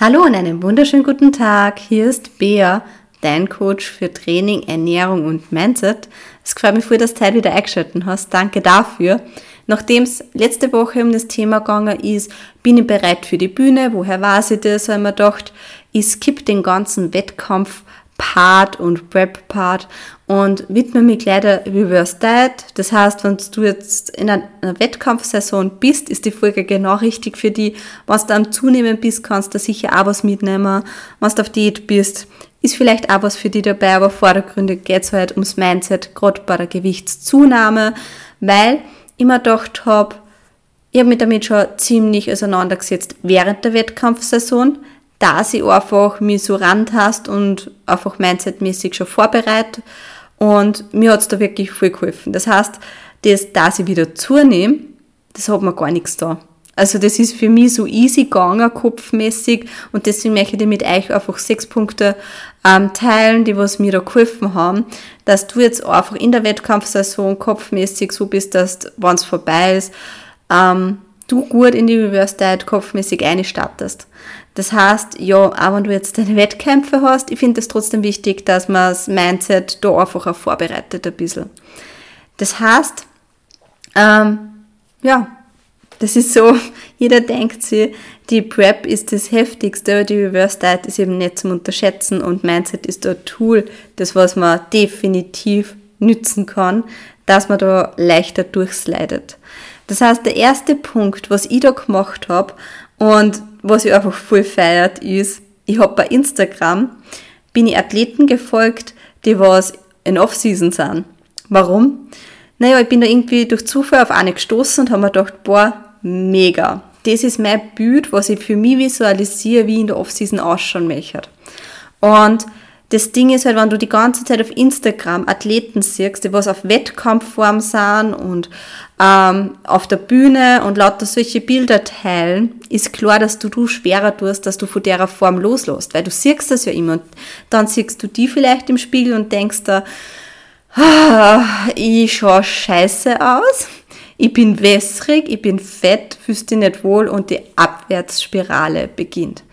Hallo und einen wunderschönen guten Tag. Hier ist Bea, dein Coach für Training, Ernährung und Mindset. Es freut mich voll, dass du heute wieder eingeschaltet hast. Danke dafür. Nachdem es letzte Woche um das Thema gegangen ist, bin ich bereit für die Bühne. Woher weiß ich das? Ich mir gedacht, ich skippe den ganzen Wettkampf Part und Prep-Part und widme mich gleich der Reverse Diet. Das heißt, wenn du jetzt in einer Wettkampfsaison bist, ist die Folge genau richtig für die. Was du am Zunehmen bist, kannst du sicher auch was mitnehmen. Was du auf Diät bist, ist vielleicht auch was für die dabei, aber vordergründig geht es halt ums Mindset, gerade bei der Gewichtszunahme, weil ich mir gedacht habe, ich habe mich damit schon ziemlich auseinandergesetzt während der Wettkampfsaison, da sie einfach mich so rantasst und einfach mindsetmäßig schon vorbereitet. Und mir hat's da wirklich viel geholfen. Das heißt, das, dass ich wieder zunehme, das hat mir gar nichts da. Also das ist für mich so easy gegangen, kopfmäßig. Und deswegen möchte ich mit euch einfach sechs Punkte ähm, teilen, die was mir da geholfen haben, dass du jetzt einfach in der Wettkampfsaison kopfmäßig so bist, dass, wenn es vorbei ist, ähm, du gut in die Diet kopfmäßig einstartest. Das heißt, ja, auch wenn du jetzt deine Wettkämpfe hast, ich finde es trotzdem wichtig, dass man das Mindset da einfach auch vorbereitet ein bisschen. Das heißt, ähm, ja, das ist so, jeder denkt sich, die Prep ist das Heftigste, die Reverse Diet ist eben nicht zum Unterschätzen und Mindset ist ein Tool, das was man definitiv nützen kann, dass man da leichter durchslidet. Das heißt, der erste Punkt, was ich da gemacht habe und was ich einfach voll feiert, ist, ich habe bei Instagram, bin ich Athleten gefolgt, die was in Off-Season sind. Warum? Naja, ich bin da irgendwie durch Zufall auf eine gestoßen und habe mir gedacht, boah, mega. Das ist mein Bild, was ich für mich visualisiere, wie in der Off-Season ausschauen möchte. Und das Ding ist halt, wenn du die ganze Zeit auf Instagram Athleten siehst, die was auf Wettkampfform sind und ähm, auf der Bühne und lauter solche Bilder teilen, ist klar, dass du du schwerer tust, dass du von der Form loslässt, weil du siehst das ja immer und dann siehst du die vielleicht im Spiegel und denkst da, ah, ich schaue scheiße aus, ich bin wässrig, ich bin fett, fühlst dich nicht wohl und die Abwärtsspirale beginnt.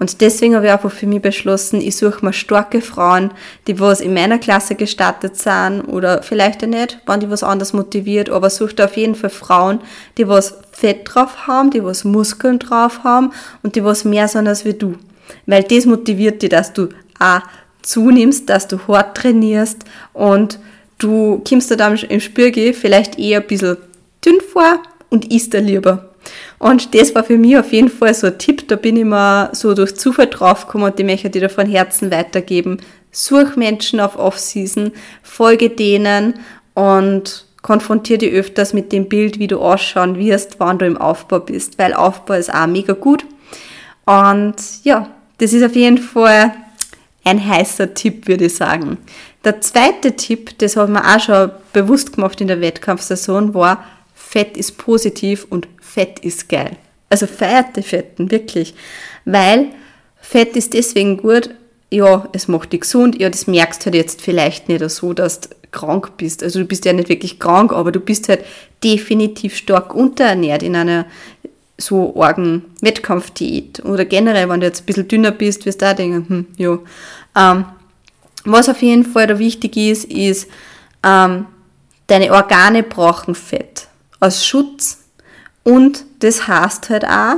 Und deswegen habe ich einfach für mich beschlossen, ich suche mir starke Frauen, die was in meiner Klasse gestartet sind oder vielleicht auch nicht, wenn die was anders motiviert, aber suche da auf jeden Fall Frauen, die was Fett drauf haben, die was Muskeln drauf haben und die was mehr sind als wie du. Weil das motiviert dich, dass du auch zunimmst, dass du hart trainierst und du kommst da dann im Spürge vielleicht eher ein bisschen dünn vor und isst da lieber. Und das war für mich auf jeden Fall so ein Tipp, da bin ich mal so durch Zufall draufgekommen und die möchte ich dir von Herzen weitergeben. Such Menschen auf Off-Season, folge denen und konfrontiere dich öfters mit dem Bild, wie du ausschauen wirst, wann du im Aufbau bist, weil Aufbau ist auch mega gut. Und ja, das ist auf jeden Fall ein heißer Tipp, würde ich sagen. Der zweite Tipp, das habe ich mir auch schon bewusst gemacht in der Wettkampfsaison, war, Fett ist positiv und Fett ist geil. Also feiert die Fetten, wirklich. Weil Fett ist deswegen gut, ja, es macht dich gesund, ja, das merkst du halt jetzt vielleicht nicht so, dass du krank bist. Also du bist ja nicht wirklich krank, aber du bist halt definitiv stark unterernährt in einer so argen Wettkampfdiät. Oder generell, wenn du jetzt ein bisschen dünner bist, wirst du auch denken, hm, ja. Ähm, was auf jeden Fall da wichtig ist, ist, ähm, deine Organe brauchen Fett als Schutz und das heißt halt auch,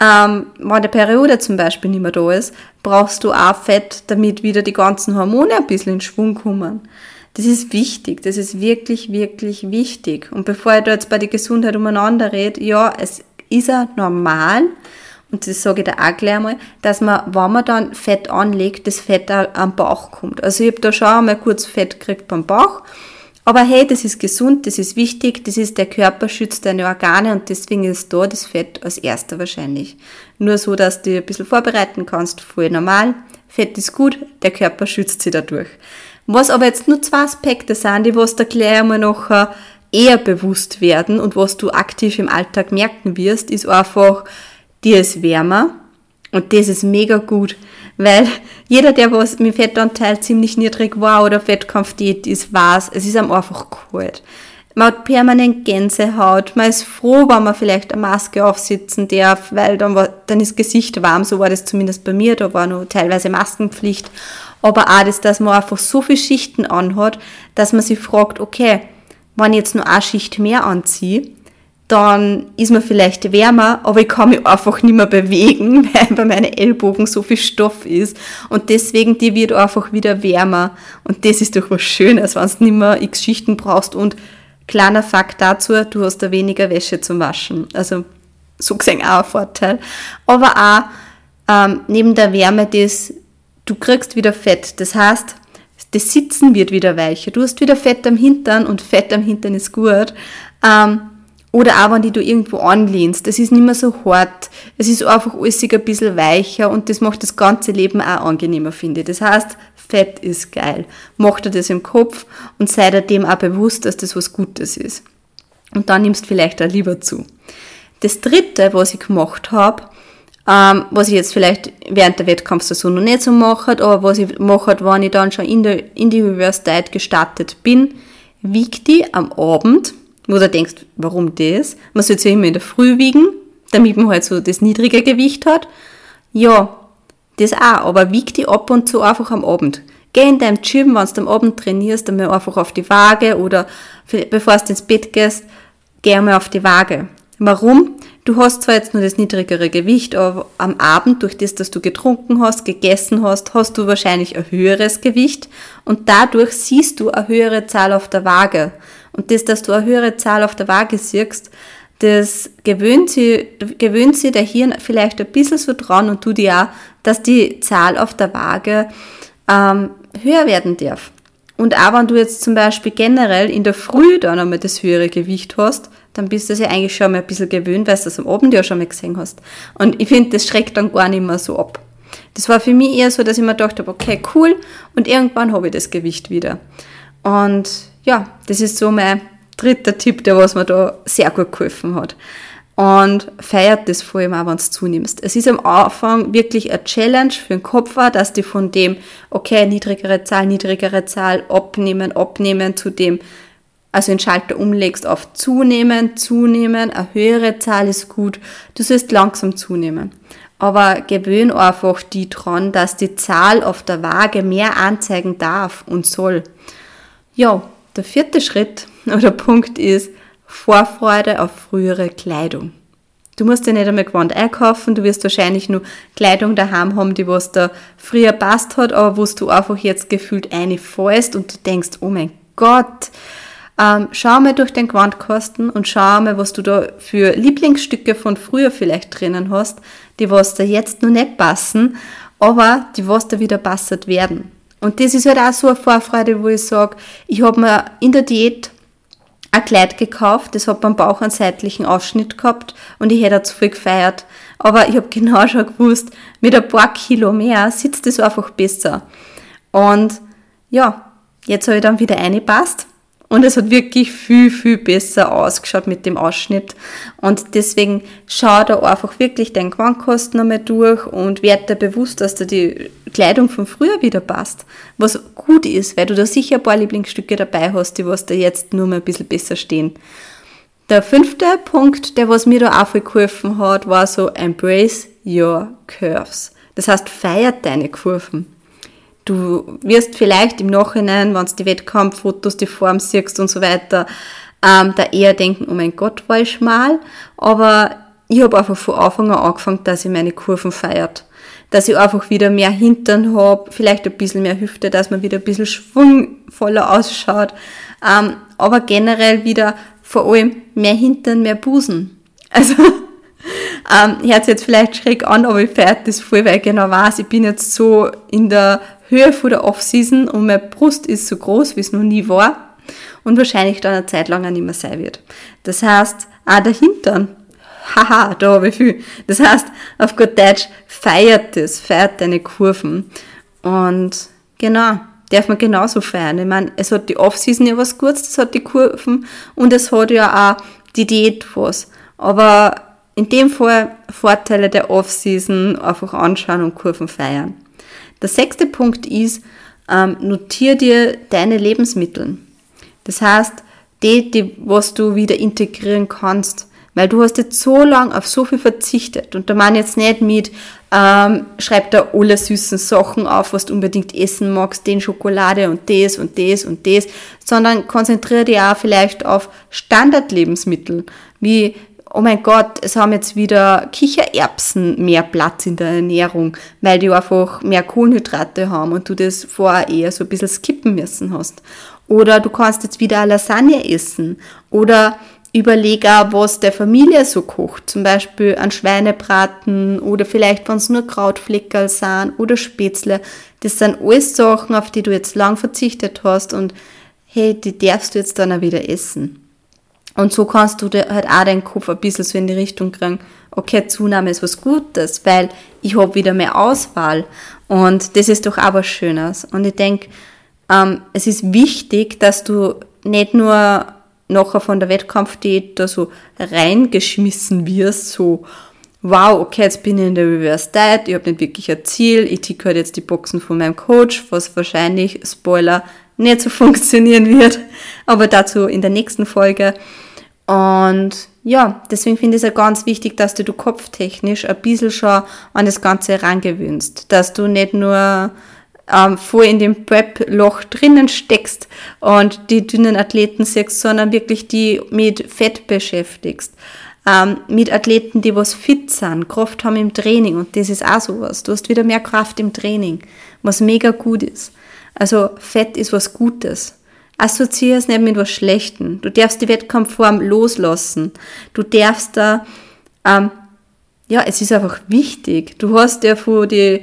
ähm, wenn die Periode zum Beispiel nicht mehr da ist, brauchst du auch Fett, damit wieder die ganzen Hormone ein bisschen in Schwung kommen. Das ist wichtig, das ist wirklich, wirklich wichtig. Und bevor ich da jetzt bei der Gesundheit umeinander rede, ja, es ist ja normal, und das sage ich da auch gleich mal, dass man, wenn man dann Fett anlegt, das Fett auch am Bauch kommt. Also ich habe da schon einmal kurz Fett gekriegt beim Bauch aber hey, das ist gesund, das ist wichtig, das ist der Körper schützt deine Organe und deswegen ist da das Fett als erster wahrscheinlich. Nur so, dass du dich ein bisschen vorbereiten kannst, voll normal. Fett ist gut, der Körper schützt sie dadurch. Was aber jetzt nur zwei Aspekte sind, die was da gleich einmal noch äh, eher bewusst werden und was du aktiv im Alltag merken wirst, ist einfach, dir ist wärmer und das ist mega gut. Weil jeder, der was mit Fettanteil ziemlich niedrig war oder Fettkampfdiät ist, weiß, es ist am einfach kalt. man hat permanent Gänsehaut, man ist froh, wenn man vielleicht eine Maske aufsitzen darf, weil dann, war, dann ist Gesicht warm, so war das zumindest bei mir, da war noch teilweise Maskenpflicht, aber auch das, dass man einfach so viele Schichten anhat, dass man sich fragt, okay, wenn ich jetzt nur eine Schicht mehr anziehe, dann ist man vielleicht wärmer, aber ich kann mich einfach nicht mehr bewegen, weil bei meinen Ellbogen so viel Stoff ist. Und deswegen, die wird einfach wieder wärmer. Und das ist doch was Schönes, wenn du nicht mehr x Schichten brauchst. Und kleiner Fakt dazu, du hast da weniger Wäsche zum Waschen. Also so gesehen auch ein Vorteil. Aber auch ähm, neben der Wärme, das, du kriegst wieder Fett. Das heißt, das Sitzen wird wieder weicher. Du hast wieder Fett am Hintern und Fett am Hintern ist gut. Ähm, oder auch wenn die du irgendwo anlehnst. Das ist nicht mehr so hart. Es ist einfach alles ein bisschen weicher und das macht das ganze Leben auch angenehmer, finde ich. Das heißt, Fett ist geil. Mach dir das im Kopf und sei dir dem auch bewusst, dass das was Gutes ist. Und dann nimmst du vielleicht auch lieber zu. Das dritte, was ich gemacht habe, ähm, was ich jetzt vielleicht während der Wettkampfsaison noch nicht so mache, aber was ich mache, wenn ich dann schon in, der, in die Reverse Diet gestartet bin, wiegt die am Abend wo du denkst, warum das? Man sollte ja immer in der Früh wiegen, damit man halt so das niedrige Gewicht hat. Ja, das auch, aber wieg die ab und zu einfach am Abend. Geh in deinem Gym, wenn du am Abend trainierst, dann mal einfach auf die Waage oder bevor du ins Bett gehst, geh einmal auf die Waage. Warum? Du hast zwar jetzt nur das niedrigere Gewicht, aber am Abend, durch das, dass du getrunken hast, gegessen hast, hast du wahrscheinlich ein höheres Gewicht und dadurch siehst du eine höhere Zahl auf der Waage. Und das, dass du eine höhere Zahl auf der Waage siehst, das gewöhnt sich, gewöhnt sich der Hirn vielleicht ein bisschen so dran und tut dir auch, dass die Zahl auf der Waage ähm, höher werden darf. Und auch wenn du jetzt zum Beispiel generell in der Früh dann einmal das höhere Gewicht hast, dann bist du es ja eigentlich schon mal ein bisschen gewöhnt, weil du das am Abend ja schon mal gesehen hast. Und ich finde, das schreckt dann gar nicht mehr so ab. Das war für mich eher so, dass ich mir gedacht habe, okay, cool, und irgendwann habe ich das Gewicht wieder. Und ja, das ist so mein dritter Tipp, der was mir da sehr gut geholfen hat. Und feiert das vor allem auch, wenn du zunimmst. Es ist am Anfang wirklich eine Challenge für den Kopf, dass die von dem, okay, niedrigere Zahl, niedrigere Zahl, abnehmen, abnehmen, zu dem, also den Schalter umlegst auf zunehmen, zunehmen, eine höhere Zahl ist gut, du sollst langsam zunehmen. Aber gewöhn einfach die dran, dass die Zahl auf der Waage mehr anzeigen darf und soll. Ja, der vierte Schritt oder Punkt ist Vorfreude auf frühere Kleidung. Du musst dir nicht einmal Gewand einkaufen, du wirst wahrscheinlich nur Kleidung daheim haben, die was da früher passt hat, aber wo du einfach jetzt gefühlt eine fällst und du denkst, oh mein Gott, ähm, schau mal durch den Gewandkosten und schau mal, was du da für Lieblingsstücke von früher vielleicht drinnen hast, die was da jetzt noch nicht passen, aber die was da wieder passert werden. Und das ist halt auch so eine Vorfreude, wo ich sage, ich habe mir in der Diät ein Kleid gekauft, das hat beim Bauch einen seitlichen Ausschnitt gehabt und ich hätte zu viel gefeiert. Aber ich habe genau schon gewusst, mit ein paar Kilo mehr sitzt es einfach besser. Und ja, jetzt habe ich dann wieder eingepasst und es hat wirklich viel, viel besser ausgeschaut mit dem Ausschnitt. Und deswegen schau da einfach wirklich deinen Gewandkosten einmal durch und werde dir bewusst, dass da die Kleidung von früher wieder passt. Was gut ist, weil du da sicher ein paar Lieblingsstücke dabei hast, die was da jetzt nur mal ein bisschen besser stehen. Der fünfte Punkt, der was mir da auch viel geholfen hat, war so embrace your curves. Das heißt, feiert deine Kurven. Du wirst vielleicht im Nachhinein, wenn du die Wettkampffotos, die Form siehst und so weiter, ähm, da eher denken, oh mein Gott, war ich schmal. Aber ich habe einfach von Anfang an angefangen, dass ich meine Kurven feiert. Dass ich einfach wieder mehr Hintern habe, vielleicht ein bisschen mehr Hüfte, dass man wieder ein bisschen schwungvoller ausschaut. Ähm, aber generell wieder vor allem mehr Hintern, mehr Busen. Also, ähm, hört jetzt vielleicht schräg an, aber ich feiere das voll, weil ich genau weiß, ich bin jetzt so in der Höhe von der Off-Season und meine Brust ist so groß, wie es noch nie war und wahrscheinlich dann eine Zeit lang auch nicht mehr sein wird. Das heißt, auch der Hintern, haha, da habe ich viel. Das heißt, auf gut Deutsch, feiert es, feiert deine Kurven. Und genau, darf man genauso feiern. Ich meine, es hat die Off-Season ja was Gutes, es hat die Kurven und es hat ja auch die Diät was. Aber in dem Fall Vorteile der Off-Season einfach anschauen und Kurven feiern. Der sechste Punkt ist, ähm, notier dir deine Lebensmittel. Das heißt, die, die, was du wieder integrieren kannst. Weil du hast jetzt so lange auf so viel verzichtet. Und da meine jetzt nicht mit, ähm, schreib da alle süßen Sachen auf, was du unbedingt essen magst, den Schokolade und das und das und das, sondern konzentriere dich auch vielleicht auf Standardlebensmittel, wie oh mein Gott, es haben jetzt wieder Kichererbsen mehr Platz in der Ernährung, weil die einfach mehr Kohlenhydrate haben und du das vorher eher so ein bisschen skippen müssen hast. Oder du kannst jetzt wieder Lasagne essen. Oder überleg auch, was der Familie so kocht. Zum Beispiel ein Schweinebraten oder vielleicht, wenn es nur Krautfleckerl sind oder Spätzle. Das sind alles Sachen, auf die du jetzt lang verzichtet hast und hey, die darfst du jetzt dann auch wieder essen. Und so kannst du halt auch deinen Kopf ein bisschen so in die Richtung kriegen, okay, Zunahme ist was Gutes, weil ich habe wieder mehr Auswahl. Und das ist doch was Schönes. Und ich denke, ähm, es ist wichtig, dass du nicht nur nachher von der Wettkampfdiät da so reingeschmissen wirst, so, wow, okay, jetzt bin ich in der Reverse Diet, ich habe nicht wirklich ein Ziel, ich ticke halt jetzt die Boxen von meinem Coach, was wahrscheinlich, Spoiler, nicht so funktionieren wird, aber dazu in der nächsten Folge. Und ja, deswegen finde ich es ja ganz wichtig, dass du, du kopftechnisch ein bisschen schon an das Ganze herangewöhnst, dass du nicht nur ähm, voll in dem Prep-Loch drinnen steckst und die dünnen Athleten siehst, sondern wirklich die mit Fett beschäftigst. Ähm, mit Athleten, die was fit sind, Kraft haben im Training und das ist auch sowas. Du hast wieder mehr Kraft im Training, was mega gut ist. Also Fett ist was Gutes. Assoziiere es nicht mit was Schlechtem. Du darfst die Wettkampfform loslassen. Du darfst da, ähm, ja, es ist einfach wichtig. Du hast ja von die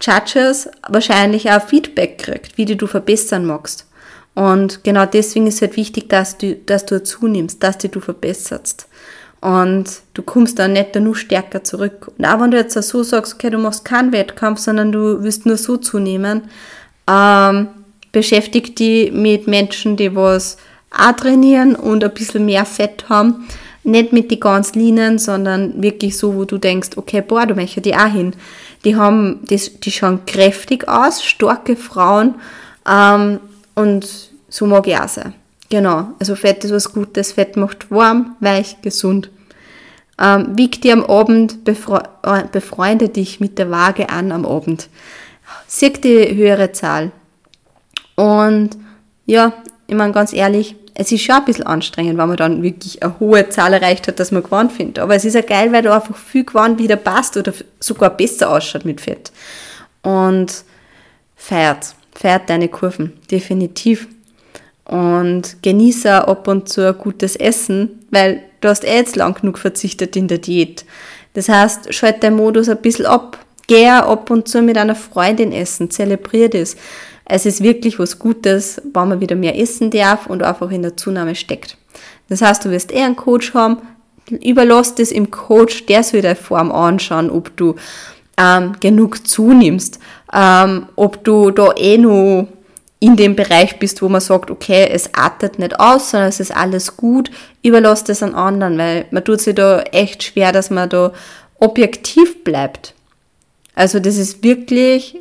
Judges wahrscheinlich auch Feedback gekriegt, wie die du verbessern magst. Und genau deswegen ist es halt wichtig, dass du, dass du zunimmst, dass die du verbesserst. Und du kommst dann nicht nur stärker zurück. Und auch wenn du jetzt so sagst, okay, du machst keinen Wettkampf, sondern du willst nur so zunehmen, ähm, beschäftig die mit Menschen, die was auch trainieren und ein bisschen mehr Fett haben. Nicht mit die ganz Linien, sondern wirklich so, wo du denkst, okay, boah, du möchtest die auch hin die haben, die, die schauen kräftig aus, starke Frauen ähm, und so mag ich auch sein. Genau, also Fett ist was Gutes, Fett macht warm, weich, gesund. Ähm, wieg dir am Abend, befre äh, befreunde dich mit der Waage an am Abend. Sieh die höhere Zahl. Und ja, ich meine ganz ehrlich, es ist schon ein bisschen anstrengend, wenn man dann wirklich eine hohe Zahl erreicht hat, dass man gewonnen findet. Aber es ist ja geil, weil du einfach viel gewonnen wieder passt oder sogar besser ausschaut mit Fett. Und feiert, feiert deine Kurven, definitiv. Und genieße ab und zu ein gutes Essen, weil du hast eh jetzt lang genug verzichtet in der Diät. Das heißt, schalt deinen Modus ein bisschen ab. Geh ab und zu mit einer Freundin essen, zelebrier das. Es ist wirklich was Gutes, wenn man wieder mehr essen darf und einfach in der Zunahme steckt. Das heißt, du wirst eher einen Coach haben, überlass das im Coach, der soll deine Form anschauen, ob du ähm, genug zunimmst, ähm, ob du da eh nur in dem Bereich bist, wo man sagt, okay, es artet nicht aus, sondern es ist alles gut, überlass das an anderen, weil man tut sich da echt schwer, dass man da objektiv bleibt. Also das ist wirklich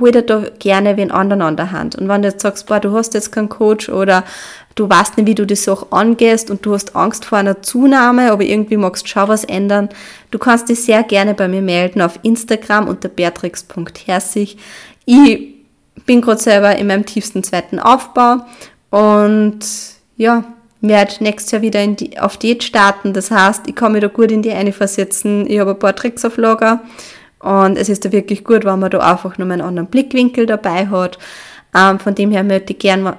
hol dir da gerne wen anderen an der Hand. Und wenn du jetzt sagst, boah, du hast jetzt keinen Coach oder du weißt nicht, wie du die Sache angehst und du hast Angst vor einer Zunahme, aber irgendwie magst du schon was ändern, du kannst dich sehr gerne bei mir melden auf Instagram unter beatrix.herzig. Ich bin gerade selber in meinem tiefsten zweiten Aufbau und ja, werde nächstes Jahr wieder die, auf Diät starten. Das heißt, ich kann mich da gut in die eine versetzen. Ich habe ein paar Tricks auf Lager und es ist da wirklich gut, wenn man da einfach nur einen anderen Blickwinkel dabei hat. Ähm, von dem her möchte ich gerne,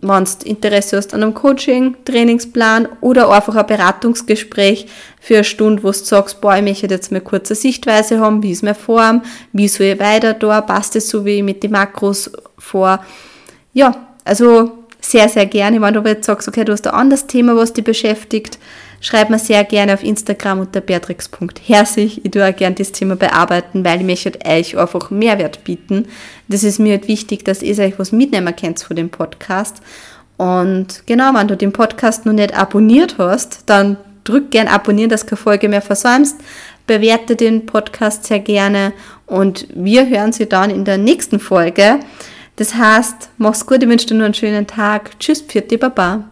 wenn du Interesse hast an einem Coaching, Trainingsplan oder einfach ein Beratungsgespräch für eine Stunde, wo du sagst, boah, ich möchte jetzt mal kurze Sichtweise haben, wie ist meine Form, wie soll ich weiter da, passt es so wie ich mit den Makros vor. Ja, also sehr, sehr gerne, wenn du jetzt sagst, okay, du hast ein anderes Thema, was dich beschäftigt, schreib mir sehr gerne auf Instagram unter beatrix.herzig. Ich tue auch gerne das Thema bearbeiten, weil ich möchte euch einfach Mehrwert bieten. Das ist mir halt wichtig, dass ihr euch was mitnehmen könnt von dem Podcast. Und genau, wenn du den Podcast noch nicht abonniert hast, dann drück gern abonnieren, dass du keine Folge mehr versäumst. Bewerte den Podcast sehr gerne und wir hören sie dann in der nächsten Folge. Das heißt, mach's gut, ich wünsche dir nur einen schönen Tag. Tschüss, Pfiat, Baba.